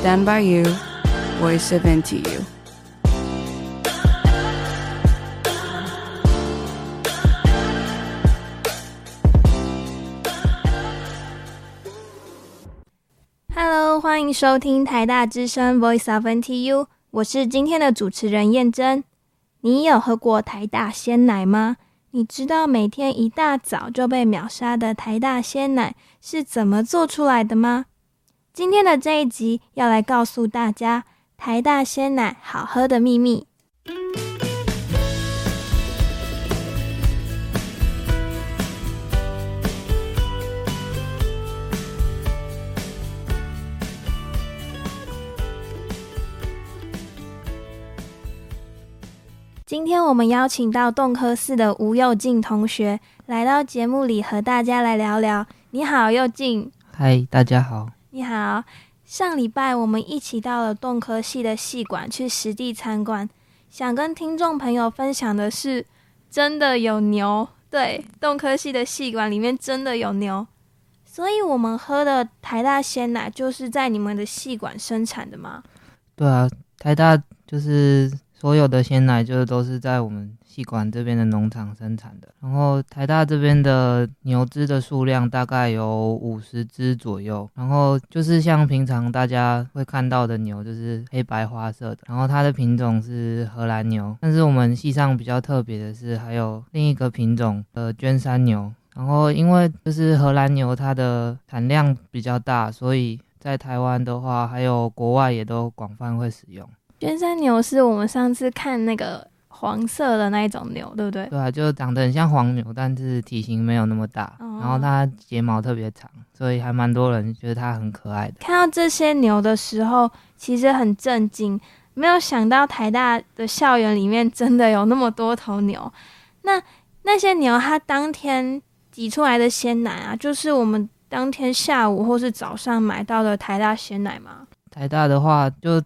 Stand by you, voice of NTU. Hello，欢迎收听台大之声 Voice of NTU， 我是今天的主持人燕珍。你有喝过台大鲜奶吗？你知道每天一大早就被秒杀的台大鲜奶是怎么做出来的吗？今天的这一集要来告诉大家台大鲜奶好喝的秘密。今天我们邀请到动科四的吴佑静同学来到节目里和大家来聊聊。你好，佑静。嗨，大家好。你好，上礼拜我们一起到了动科系的系馆去实地参观，想跟听众朋友分享的是，真的有牛，对，动科系的系馆里面真的有牛，所以我们喝的台大鲜奶就是在你们的系馆生产的吗？对啊，台大就是。所有的鲜奶就是都是在我们系馆这边的农场生产的，然后台大这边的牛只的数量大概有五十只左右，然后就是像平常大家会看到的牛，就是黑白花色的，然后它的品种是荷兰牛，但是我们系上比较特别的是还有另一个品种的绢山牛，然后因为就是荷兰牛它的产量比较大，所以在台湾的话还有国外也都广泛会使用。绢山牛是我们上次看那个黄色的那一种牛，对不对？对啊，就长得很像黄牛，但是体型没有那么大，哦、然后它睫毛特别长，所以还蛮多人觉得它很可爱的。看到这些牛的时候，其实很震惊，没有想到台大的校园里面真的有那么多头牛。那那些牛，它当天挤出来的鲜奶啊，就是我们当天下午或是早上买到的台大鲜奶吗？台大的话就。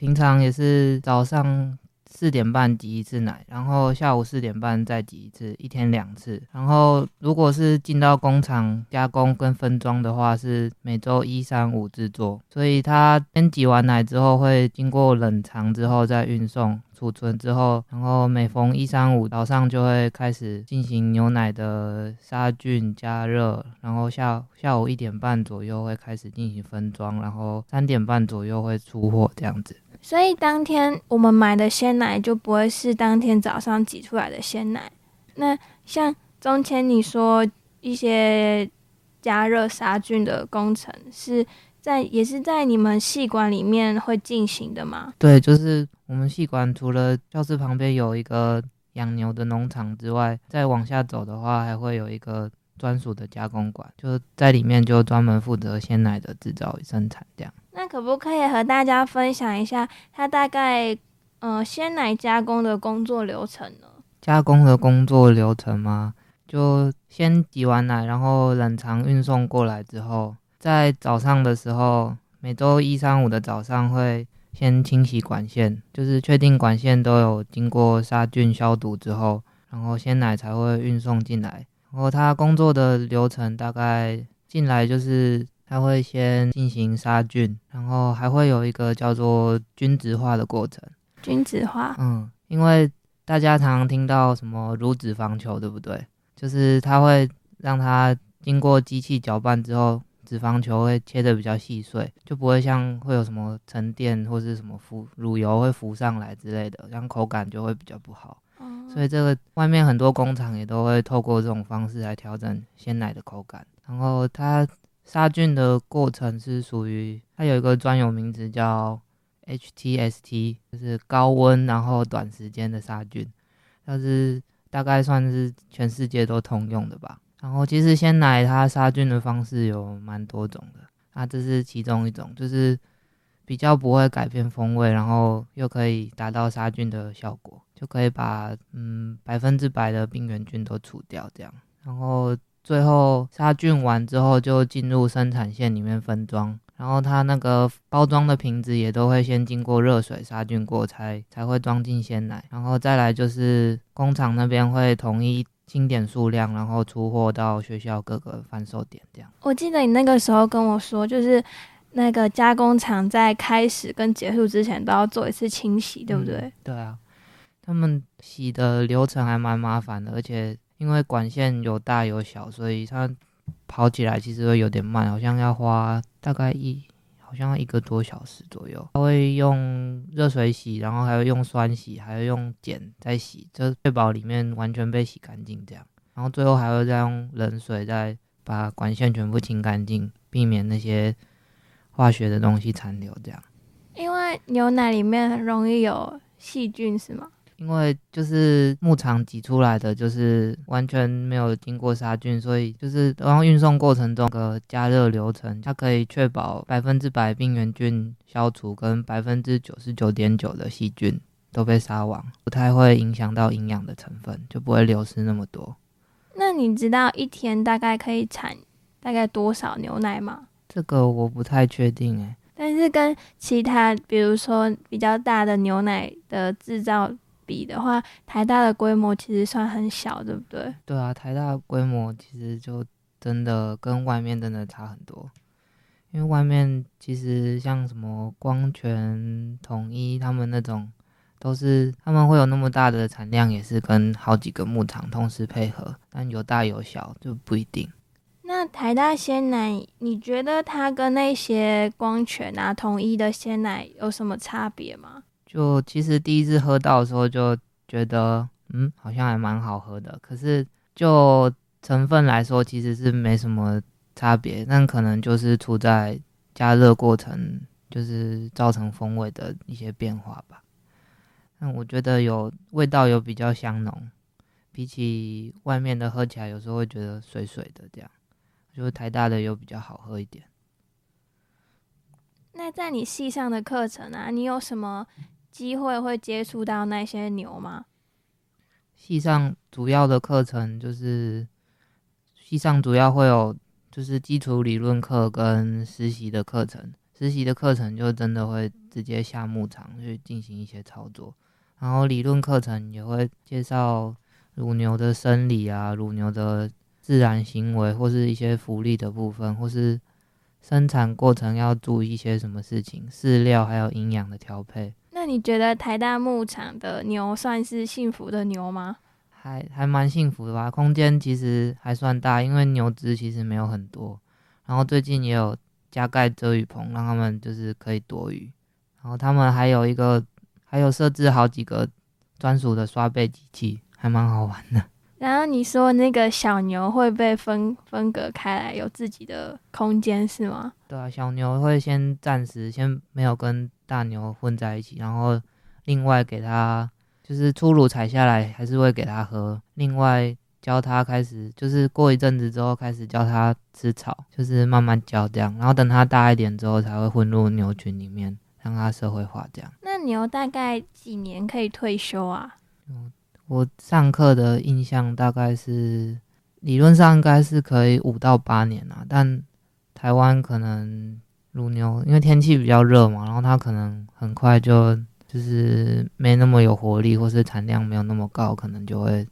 平常也是早上四点半挤一次奶，然后下午四点半再挤一次，一天两次。然后如果是进到工厂加工跟分装的话，是每周一、三、五制作。所以它先挤完奶之后，会经过冷藏之后再运送。储存之后，然后每逢一三五早上就会开始进行牛奶的杀菌加热，然后下下午一点半左右会开始进行分装，然后三点半左右会出货这样子。所以当天我们买的鲜奶就不会是当天早上挤出来的鲜奶。那像中前你说一些加热杀菌的工程是在也是在你们系馆里面会进行的吗？对，就是。我们系馆除了教室旁边有一个养牛的农场之外，再往下走的话，还会有一个专属的加工馆，就在里面就专门负责鲜奶的制造与生产这样。可不可以和大家分享一下，它大概呃鲜奶加工的工作流程呢？加工的工作流程吗？就先挤完奶，然后冷藏运送过来之后，在早上的时候，每周一、三、五的早上会。先清洗管线，就是确定管线都有经过杀菌消毒之后，然后鲜奶才会运送进来。然后它工作的流程大概进来就是，它会先进行杀菌，然后还会有一个叫做均质化的过程。均质化，嗯，因为大家常常听到什么乳脂肪球，对不对？就是它会让它经过机器搅拌之后。脂肪球会切得比较细碎，就不会像会有什么沉淀或是什么浮乳油会浮上来之类的，这样口感就会比较不好。嗯。所以这个外面很多工厂也都会透过这种方式来调整鲜奶的口感。然后它杀菌的过程是属于它有一个专有名词叫 HTST，就是高温然后短时间的杀菌，它是大概算是全世界都通用的吧。然后其实鲜奶它杀菌的方式有蛮多种的，那这是其中一种，就是比较不会改变风味，然后又可以达到杀菌的效果，就可以把嗯百分之百的病原菌都除掉这样。然后最后杀菌完之后就进入生产线里面分装，然后它那个包装的瓶子也都会先经过热水杀菌过才才会装进鲜奶，然后再来就是工厂那边会统一清点数量，然后出货到学校各个贩售点这样。我记得你那个时候跟我说，就是那个加工厂在开始跟结束之前都要做一次清洗，对不对？嗯，对啊，他们洗的流程还蛮麻烦的，而且因为管线有大有小，所以它。跑起来其实会有点慢，好像要花大概一，好像一个多小时左右。它会用热水洗，然后还要用酸洗，还要用碱再洗，就确保里面完全被洗干净这样。然后最后还会再用冷水再把管线全部清干净，避免那些化学的东西残留这样。因为牛奶里面很容易有细菌，是吗？因为就是牧场挤出来的，就是完全没有经过杀菌，所以就是然后运送过程中的加热流程，它可以确保百分之百病原菌消除，跟百分之九十九点九的细菌都被杀亡，不太会影响到营养的成分，就不会流失那么多。那你知道一天大概可以产大概多少牛奶吗？这个我不太确定诶，但是跟其他比如说比较大的牛奶的制造。比的话，台大的规模其实算很小，对不对？对啊，台大的规模其实就真的跟外面真的差很多。因为外面其实像什么光泉、统一他们那种，都是他们会有那么大的产量，也是跟好几个牧场同时配合，但有大有小就不一定。那台大鲜奶，你觉得它跟那些光泉啊、统一的鲜奶有什么差别吗？就其实第一次喝到的时候就觉得，嗯，好像还蛮好喝的。可是就成分来说，其实是没什么差别，但可能就是处在加热过程，就是造成风味的一些变化吧。但我觉得有味道有比较香浓，比起外面的喝起来有时候会觉得水水的这样，就是台大的有比较好喝一点。那在你系上的课程啊，你有什么？机会会接触到那些牛吗？系上主要的课程就是系上主要会有就是基础理论课跟实习的课程。实习的课程就真的会直接下牧场去进行一些操作，然后理论课程也会介绍乳牛的生理啊、乳牛的自然行为，或是一些福利的部分，或是生产过程要注意一些什么事情，饲料还有营养的调配。那你觉得台大牧场的牛算是幸福的牛吗？还还蛮幸福的吧，空间其实还算大，因为牛只其实没有很多。然后最近也有加盖遮雨棚，让他们就是可以躲雨。然后他们还有一个，还有设置好几个专属的刷背机器，还蛮好玩的。然后你说那个小牛会被分分隔开来，有自己的空间是吗？对啊，小牛会先暂时先没有跟大牛混在一起，然后另外给它就是初乳采下来还是会给它喝，另外教它开始就是过一阵子之后开始教它吃草，就是慢慢教这样，然后等它大一点之后才会混入牛群里面，让它社会化这样。那牛大概几年可以退休啊？嗯我上课的印象大概是，理论上应该是可以五到八年啊，但台湾可能乳牛因为天气比较热嘛，然后它可能很快就就是没那么有活力，或是产量没有那么高，可能就会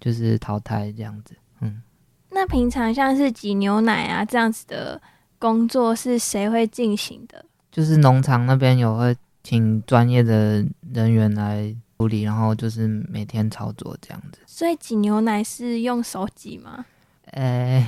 就是淘汰这样子。嗯，那平常像是挤牛奶啊这样子的工作是谁会进行的？就是农场那边有会请专业的人员来。处理，然后就是每天操作这样子。所以挤牛奶是用手挤吗？呃，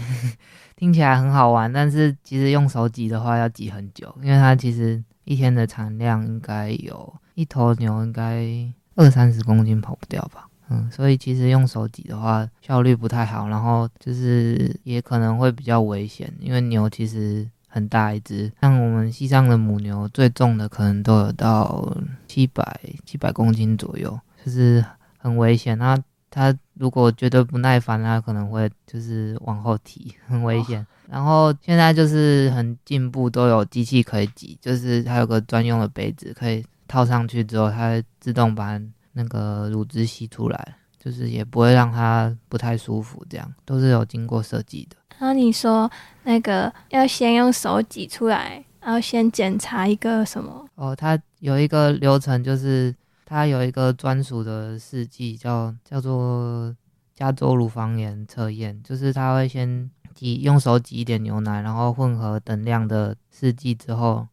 听起来很好玩，但是其实用手挤的话要挤很久，因为它其实一天的产量应该有一头牛应该二三十公斤跑不掉吧。嗯，所以其实用手挤的话效率不太好，然后就是也可能会比较危险，因为牛其实。很大一只，像我们西藏的母牛，最重的可能都有到七百七百公斤左右，就是很危险。那它如果觉得不耐烦，他可能会就是往后提，很危险。哦。然后现在就是很进步，都有机器可以挤，就是它有个专用的杯子，可以套上去之后，它会自动把那个乳汁吸出来，就是也不会让它不太舒服，这样都是有经过设计的。然后你说那个要先用手挤出来，然后先检查一个什么？哦，它有一个流程，就是它有一个专属的试剂，叫叫做加州乳房炎测验，就是它会先挤用手挤一点牛奶，然后混合等量的试剂之后。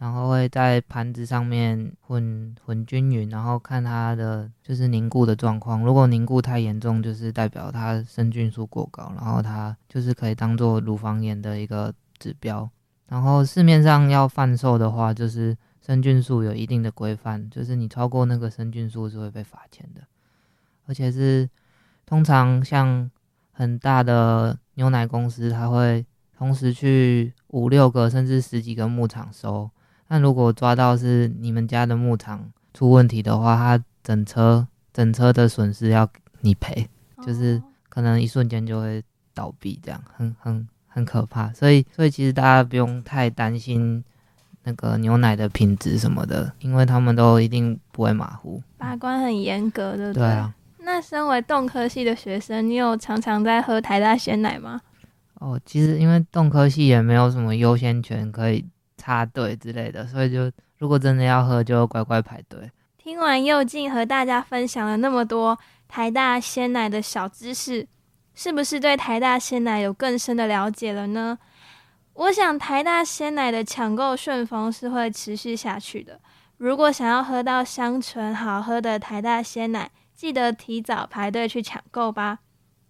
然后会在盘子上面混混均匀，然后看它的就是凝固的状况。如果凝固太严重，就是代表它生菌数过高，然后它就是可以当做乳房炎的一个指标。然后市面上要贩售的话，就是生菌数有一定的规范，就是你超过那个生菌数是会被罚钱的，而且是通常像很大的牛奶公司，它会同时去五六个甚至十几个牧场收。那如果抓到是你们家的牧场出问题的话，它整车整车的损失要你赔，就是可能一瞬间就会倒闭，这样很很很可怕。所以所以其实大家不用太担心那个牛奶的品质什么的，因为他们都一定不会马虎，把关很严格的。对啊。那身为动科系的学生，你有常常在喝台大鲜奶吗？哦，其实因为动科系也没有什么优先权可以。插队之类的，所以就如果真的要喝，就乖乖排队。听完佑静和大家分享了那么多台大鲜奶的小知识，是不是对台大鲜奶有更深的了解了呢？我想台大鲜奶的抢购顺风是会持续下去的。如果想要喝到香醇好喝的台大鲜奶，记得提早排队去抢购吧。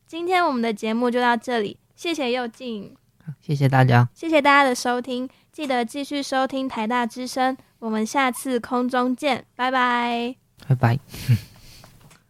今天我们的节目就到这里，谢谢佑静，谢谢大家，谢谢大家的收听。记得继续收听台大之声，我们下次空中见，拜拜，拜拜。